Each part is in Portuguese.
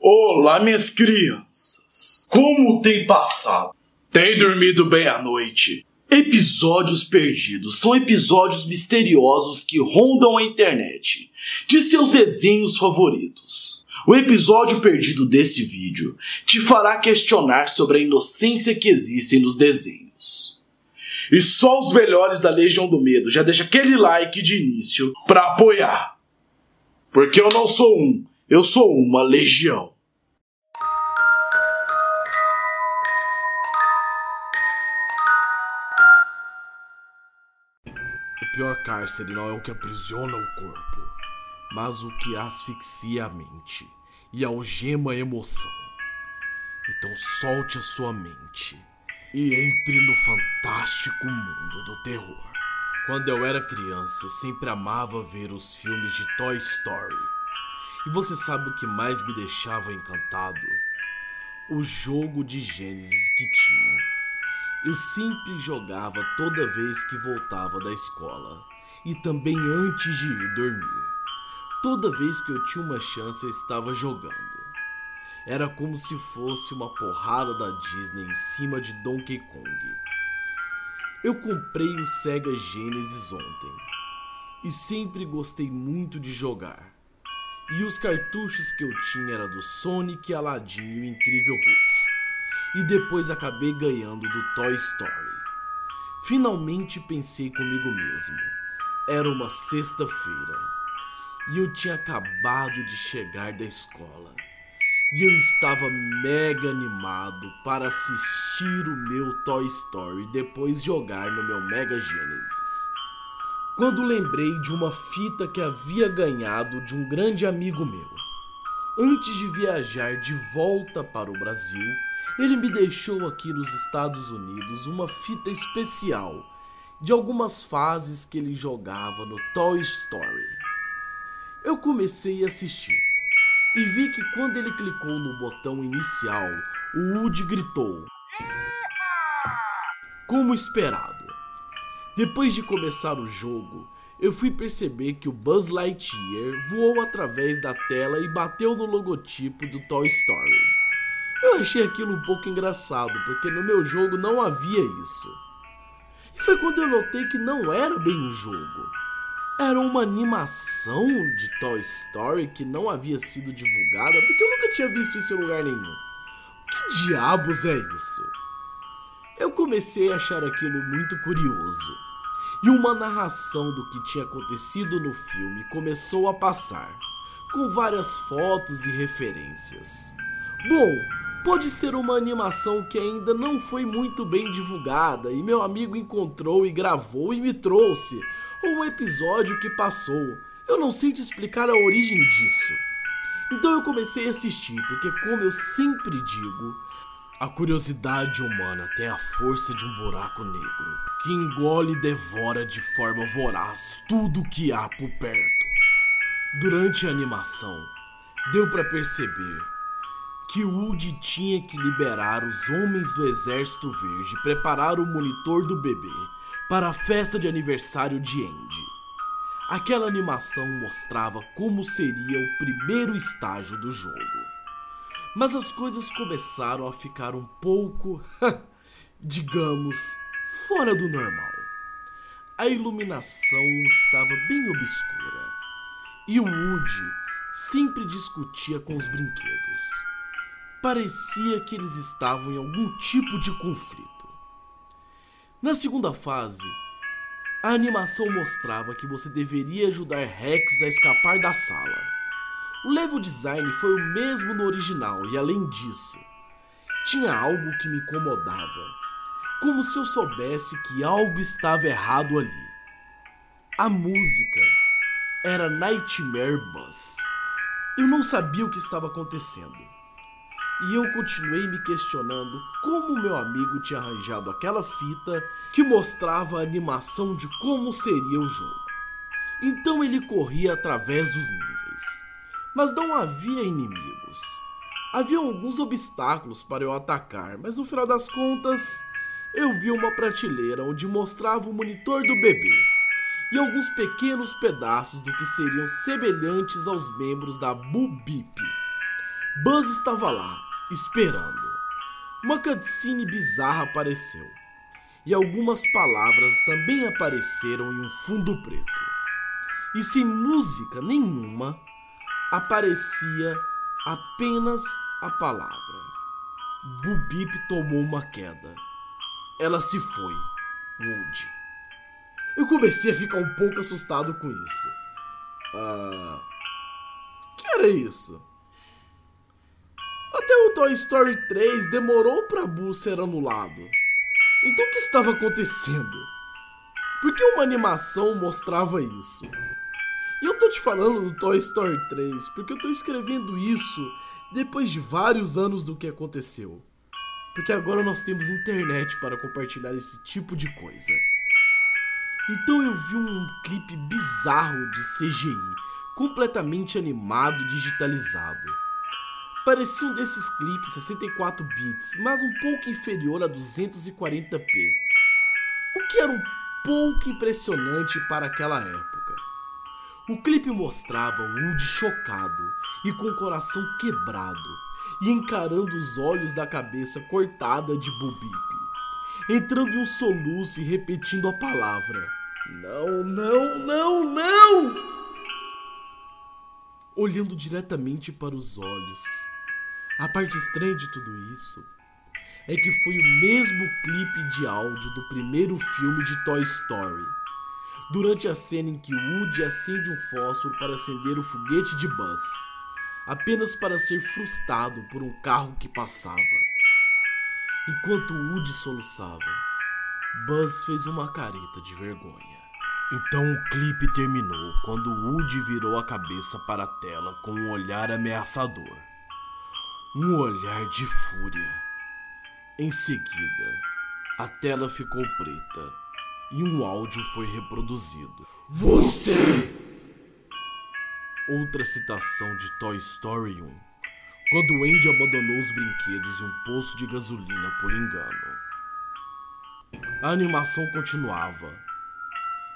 Olá, minhas crianças! Como tem passado? Tem dormido bem à noite? Episódios perdidos são episódios misteriosos que rondam a internet de seus desenhos favoritos. O episódio perdido desse vídeo te fará questionar sobre a inocência que existe nos desenhos. E só os melhores da Legião do Medo já deixa aquele like de início para apoiar. Porque eu não sou um, eu sou uma legião. O pior cárcere não é o que aprisiona o corpo, mas o que asfixia a mente e algema a emoção. Então solte a sua mente e entre no fantástico mundo do terror. Quando eu era criança, eu sempre amava ver os filmes de Toy Story. E você sabe o que mais me deixava encantado? O jogo de Gênesis que tinha. Eu sempre jogava toda vez que voltava da escola e também antes de ir dormir. Toda vez que eu tinha uma chance, eu estava jogando. Era como se fosse uma porrada da Disney em cima de Donkey Kong. Eu comprei o Sega Genesis ontem e sempre gostei muito de jogar. E os cartuchos que eu tinha era do Sonic, Aladdin e o Incrível Hulk. E depois acabei ganhando do Toy Story. Finalmente pensei comigo mesmo. Era uma sexta-feira e eu tinha acabado de chegar da escola. E eu estava mega animado para assistir o meu Toy Story depois jogar no meu Mega Genesis. Quando lembrei de uma fita que havia ganhado de um grande amigo meu. Antes de viajar de volta para o Brasil, ele me deixou aqui nos Estados Unidos uma fita especial de algumas fases que ele jogava no Toy Story. Eu comecei a assistir e vi que quando ele clicou no botão inicial, o Woody gritou. Como esperado. Depois de começar o jogo, eu fui perceber que o Buzz Lightyear voou através da tela e bateu no logotipo do Toy Story. Eu achei aquilo um pouco engraçado, porque no meu jogo não havia isso. E foi quando eu notei que não era bem um jogo era uma animação de Toy Story que não havia sido divulgada, porque eu nunca tinha visto isso em lugar nenhum. Que diabos é isso? Eu comecei a achar aquilo muito curioso. E uma narração do que tinha acontecido no filme começou a passar, com várias fotos e referências. Bom, pode ser uma animação que ainda não foi muito bem divulgada e meu amigo encontrou e gravou e me trouxe, ou um episódio que passou. Eu não sei te explicar a origem disso. Então eu comecei a assistir, porque, como eu sempre digo, a curiosidade humana tem a força de um buraco negro que engole e devora de forma voraz tudo que há por perto. Durante a animação, deu para perceber que Woody tinha que liberar os homens do Exército Verde e preparar o monitor do bebê para a festa de aniversário de Andy. Aquela animação mostrava como seria o primeiro estágio do jogo. Mas as coisas começaram a ficar um pouco, digamos, fora do normal. A iluminação estava bem obscura e o Woody sempre discutia com os brinquedos. Parecia que eles estavam em algum tipo de conflito. Na segunda fase, a animação mostrava que você deveria ajudar Rex a escapar da sala. O level design foi o mesmo no original e além disso, tinha algo que me incomodava, como se eu soubesse que algo estava errado ali. A música era Nightmare Bus. Eu não sabia o que estava acontecendo e eu continuei me questionando como meu amigo tinha arranjado aquela fita que mostrava a animação de como seria o jogo. Então ele corria através dos níveis, mas não havia inimigos. Havia alguns obstáculos para eu atacar, mas no final das contas, eu vi uma prateleira onde mostrava o monitor do bebê e alguns pequenos pedaços do que seriam semelhantes aos membros da Bubip Buzz estava lá, esperando. Uma cutscene bizarra apareceu. E algumas palavras também apareceram em um fundo preto. E sem música nenhuma, aparecia apenas a palavra. Bubip tomou uma queda. Ela se foi, Wood. Eu comecei a ficar um pouco assustado com isso. Ah. Que era isso? Até o Toy Story 3 demorou pra Boo ser anulado. Então o que estava acontecendo? Por que uma animação mostrava isso? E eu tô te falando do Toy Story 3 porque eu tô escrevendo isso depois de vários anos do que aconteceu. Porque agora nós temos internet para compartilhar esse tipo de coisa. Então eu vi um clipe bizarro de CGI, completamente animado digitalizado. Parecia um desses clipes 64 bits, mas um pouco inferior a 240p. O que era um pouco impressionante para aquela época. O clipe mostrava Woody chocado e com o coração quebrado e encarando os olhos da cabeça cortada de Bubip, entrando em um soluço e repetindo a palavra: Não, não, não, não! Olhando diretamente para os olhos a parte estranha de tudo isso é que foi o mesmo clipe de áudio do primeiro filme de Toy Story. Durante a cena em que Woody acende um fósforo para acender o foguete de Buzz, apenas para ser frustrado por um carro que passava. Enquanto Woody soluçava, Buzz fez uma careta de vergonha. Então o clipe terminou quando Woody virou a cabeça para a tela com um olhar ameaçador um olhar de fúria. Em seguida, a tela ficou preta e um áudio foi reproduzido. Você! Outra citação de Toy Story 1. Quando Andy abandonou os brinquedos em um poço de gasolina por engano. A animação continuava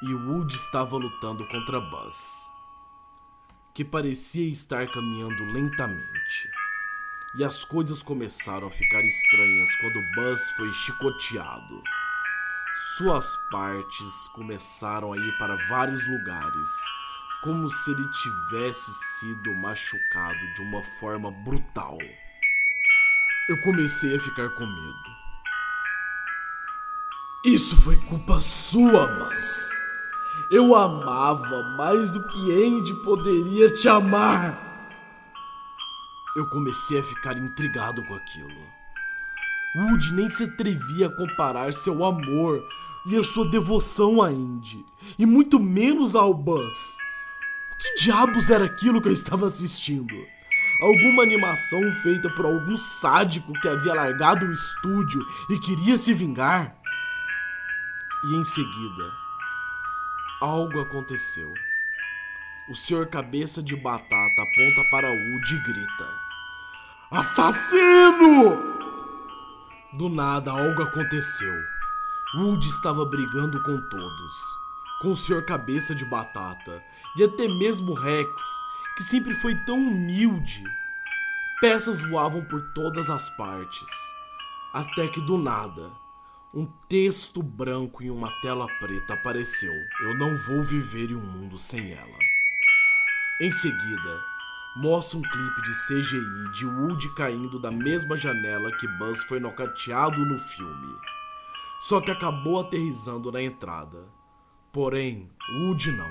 e Woody estava lutando contra Buzz, que parecia estar caminhando lentamente. E as coisas começaram a ficar estranhas quando Buzz foi chicoteado. Suas partes começaram a ir para vários lugares, como se ele tivesse sido machucado de uma forma brutal. Eu comecei a ficar com medo. Isso foi culpa sua, mas eu amava mais do que Andy poderia te amar. Eu comecei a ficar intrigado com aquilo. Woody nem se atrevia a comparar seu amor e a sua devoção a Andy, e muito menos ao Buzz. O que diabos era aquilo que eu estava assistindo? Alguma animação feita por algum sádico que havia largado o estúdio e queria se vingar? E em seguida, algo aconteceu. O senhor cabeça de batata aponta para Woody e grita: Assassino! Do nada algo aconteceu. Woody estava brigando com todos, com o Sr. Cabeça de Batata e até mesmo Rex, que sempre foi tão humilde. Peças voavam por todas as partes, até que do nada, um texto branco em uma tela preta apareceu. Eu não vou viver em um mundo sem ela. Em seguida, mostra um clipe de CGI de Woody caindo da mesma janela que Buzz foi nocauteado no filme. Só que acabou aterrizando na entrada. Porém, Woody não.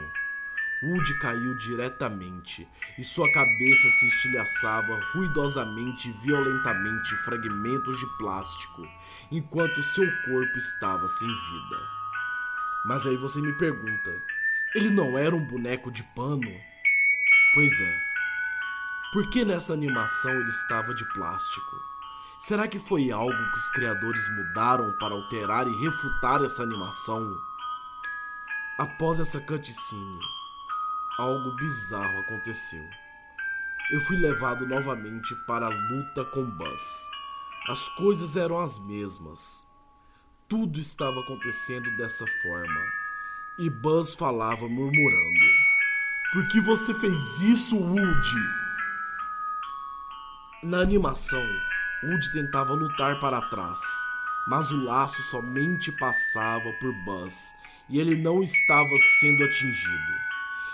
Woody caiu diretamente e sua cabeça se estilhaçava ruidosamente e violentamente em fragmentos de plástico, enquanto seu corpo estava sem vida. Mas aí você me pergunta: ele não era um boneco de pano? Pois é. Por que nessa animação ele estava de plástico? Será que foi algo que os criadores mudaram para alterar e refutar essa animação? Após essa cutscene, algo bizarro aconteceu. Eu fui levado novamente para a luta com Buzz. As coisas eram as mesmas. Tudo estava acontecendo dessa forma. E Buzz falava murmurando: Por que você fez isso, Woody? Na animação, Woody tentava lutar para trás, mas o laço somente passava por Buzz e ele não estava sendo atingido.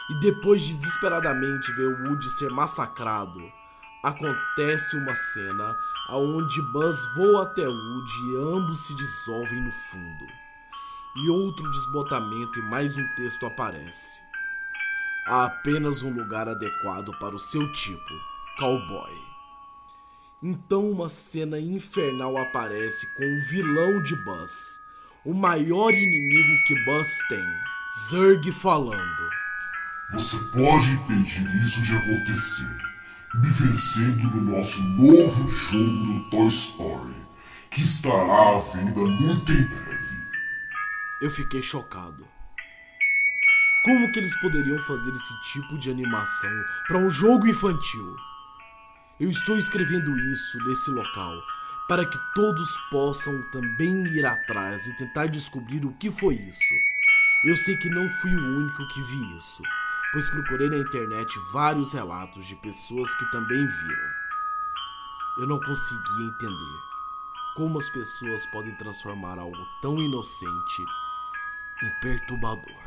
E depois de desesperadamente ver Woody ser massacrado, acontece uma cena onde Buzz voa até Woody e ambos se dissolvem no fundo. E outro desbotamento e mais um texto aparece. Há apenas um lugar adequado para o seu tipo, cowboy. Então uma cena infernal aparece com o vilão de Buzz, o maior inimigo que Buzz tem, Zurg falando. Você pode impedir isso de acontecer, me vencendo no nosso novo jogo do Toy Story, que estará à venda muito em breve. Eu fiquei chocado. Como que eles poderiam fazer esse tipo de animação para um jogo infantil? Eu estou escrevendo isso nesse local para que todos possam também ir atrás e tentar descobrir o que foi isso. Eu sei que não fui o único que vi isso, pois procurei na internet vários relatos de pessoas que também viram. Eu não conseguia entender como as pessoas podem transformar algo tão inocente em perturbador.